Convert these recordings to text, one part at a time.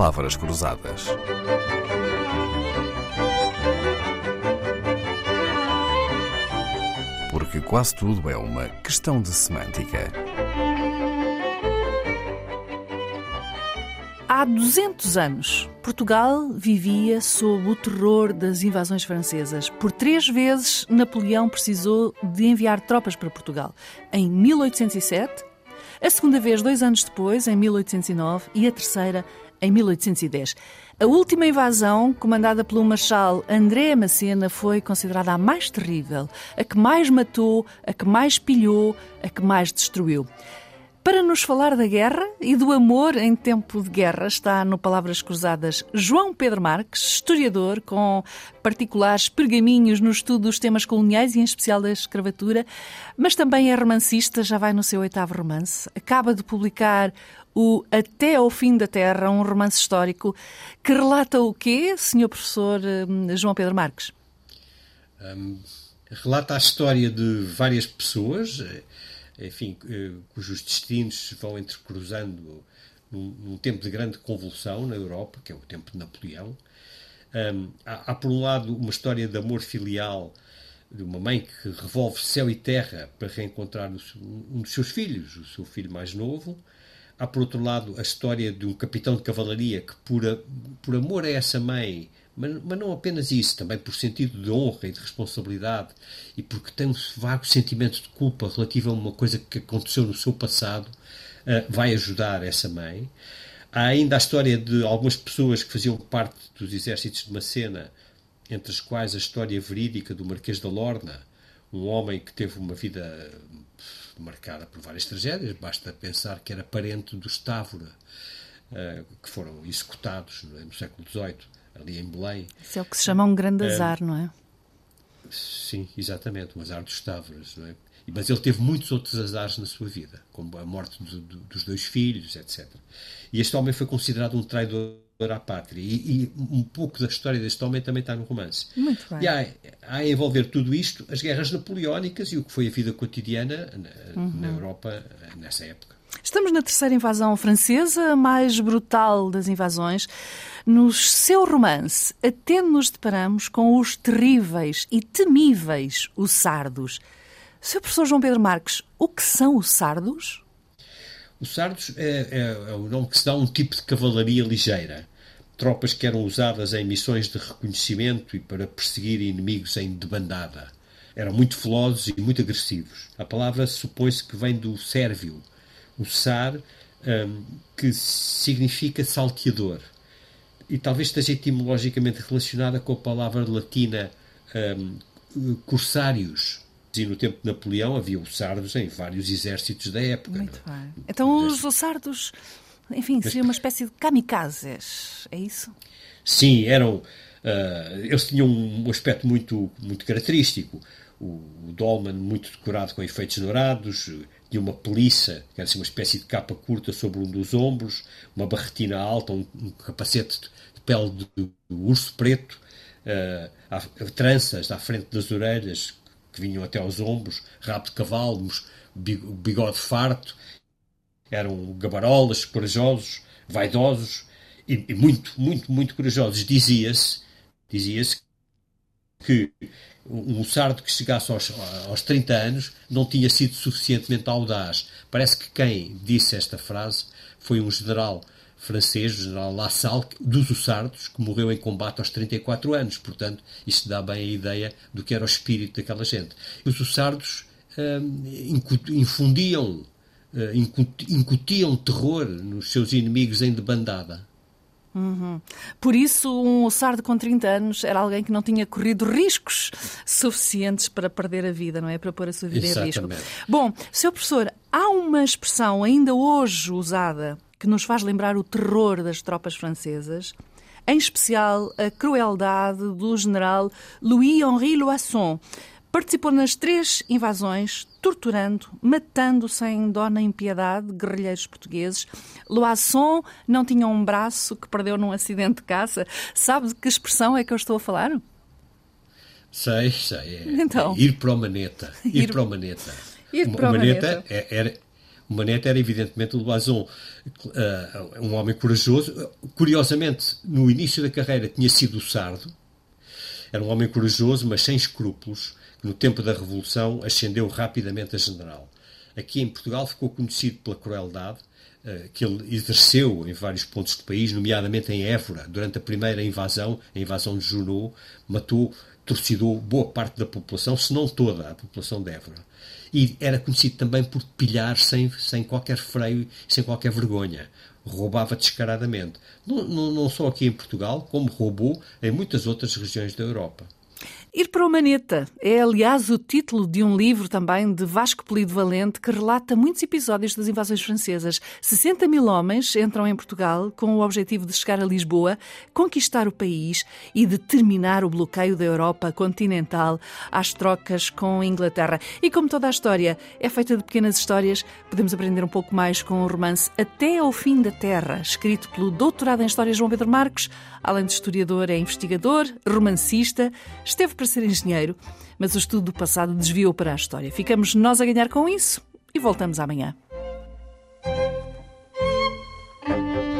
palavras cruzadas. Porque quase tudo é uma questão de semântica. Há 200 anos, Portugal vivia sob o terror das invasões francesas. Por três vezes, Napoleão precisou de enviar tropas para Portugal. Em 1807, a segunda vez dois anos depois, em 1809, e a terceira em 1810. A última invasão, comandada pelo Marshal André Macena, foi considerada a mais terrível, a que mais matou, a que mais pilhou, a que mais destruiu. Para nos falar da guerra e do amor em tempo de guerra, está no Palavras Cruzadas João Pedro Marques, historiador com particulares pergaminhos no estudo dos temas coloniais e em especial da escravatura, mas também é romancista, já vai no seu oitavo romance. Acaba de publicar o Até ao Fim da Terra, um romance histórico que relata o quê, senhor professor hum, João Pedro Marques? Um, relata a história de várias pessoas enfim, eh, cujos destinos vão entrecruzando num, num, tempo de grande convulsão na Europa, que é o tempo de Napoleão. Um, há, há, por um lado, uma história de amor filial de uma mãe que revolve céu e terra para reencontrar um dos seus filhos, o seu filho mais novo. Há, por outro lado, a história de um capitão de cavalaria que, por, a, por amor a essa mãe, mas, mas, não apenas isso, também por sentido de honra e de responsabilidade e porque tem um vago sentimento de culpa relativo a uma coisa que aconteceu no seu passado, uh, vai ajudar essa mãe. Há ainda a história de algumas pessoas que faziam parte dos exércitos de Macena, entre as quais a história verídica do Marquês da Lorna, um homem que teve uma vida marcada por várias tragédias, basta pensar que era parente dos Távora, uh, que foram executados é, no século XVIII ali em Belém. Isso é o que se chama um grande azar, não é? Sim, exatamente, um azar dos Távoras, não é? Mas ele teve muitos outros azares na sua vida, como a morte do, do, dos dois filhos, etc. E este homem foi considerado um traidor à pátria. E, e, um pouco da história deste homem também está no romance. Muito bem. E há, há a envolver tudo isto as guerras napoleónicas e o que foi a vida cotidiana na, uhum. na Europa nessa época. Estamos na terceira invasão francesa, a mais brutal das invasões. No seu romance, até nos deparamos com os terríveis e temíveis os sardos. Seu professor João Pedro Marques, o que são os sardos? Os sardos é, é, é o nome que se dá a um tipo de cavalaria ligeira. Tropas que eram usadas em missões de reconhecimento e para perseguir inimigos em debandada. Eram muito velozes e muito agressivos. A palavra supõe-se que vem do sérvio, o sar, um, que significa salteador. E talvez esteja etimologicamente relacionada com a palavra latina um, corsários. E no tempo de Napoleão havia os sardos em vários exércitos da época. Muito não? É? bem. Então os, sardos, enfim, seriam uma espécie de kamikazes, é isso? Sim, eram. Uh, eles tinham um aspecto muito, muito característico. O, o muito decorado com efeitos dourados, de uma peliça, que era assim uma espécie de capa curta sobre um dos ombros, uma barretina alta, um, um capacete de pele de, de urso preto, uh, tranças à frente das orelhas que vinham até aos ombros, rabo de cavalo, bigode farto, eram gabarolas, corajosos, vaidosos e, e muito, muito, muito corajosos. Dizia-se dizia-se que um sardo que chegasse aos, aos 30 anos não tinha sido suficientemente audaz. Parece que quem disse esta frase foi um general francês, o general Lassalle, dos Ussardos, que morreu em combate aos 34 anos. Portanto, isto dá bem a ideia do que era o espírito daquela gente. Os Ussardos hum, infundiam, hum, incutiam terror nos seus inimigos em debandada. Uhum. Por isso, um sardo com 30 anos era alguém que não tinha corrido riscos suficientes para perder a vida, não é? Para pôr a sua vida Exatamente. em risco. Bom, Sr. Professor, há uma expressão ainda hoje usada que nos faz lembrar o terror das tropas francesas, em especial a crueldade do general Louis-Henri Loisson. Participou nas três invasões, torturando, matando sem dó nem piedade guerrilheiros portugueses. Loisson não tinha um braço que perdeu num acidente de caça. Sabe de que expressão é que eu estou a falar? Sei, sei. É, então. É ir para o maneta. Ir, ir para o maneta. Ir para o maneta. maneta é, era, O Manete era evidentemente o Blason, uh, um homem corajoso. Curiosamente, no início da carreira tinha sido o Sardo. Era um homem corajoso, mas sem escrúpulos, no tempo da Revolução ascendeu rapidamente a general. Aqui em Portugal ficou conhecido pela crueldade uh, que ele exerceu em vários pontos do país, nomeadamente em Évora, durante a primeira invasão, a invasão de Junot, matou torcidou boa parte da população, se não toda a população de Évora. E era conhecido também por pilhar sem, sem qualquer freio, sem qualquer vergonha. Roubava descaradamente. Não, não, não só aqui em Portugal, como roubou em muitas outras regiões da Europa. Ir para o Maneta é, aliás, o título de um livro também de Vasco Polido Valente que relata muitos episódios das invasões francesas. 60 mil homens entram em Portugal com o objetivo de chegar a Lisboa, conquistar o país e de terminar o bloqueio da Europa continental às trocas com a Inglaterra. E como toda a história é feita de pequenas histórias, podemos aprender um pouco mais com o romance Até ao Fim da Terra, escrito pelo doutorado em História João Pedro Marcos. Além de historiador, é investigador, romancista, esteve para ser engenheiro, mas o estudo do passado desviou para a história. Ficamos nós a ganhar com isso e voltamos amanhã.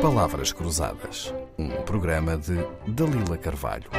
Palavras Cruzadas, um programa de Dalila Carvalho.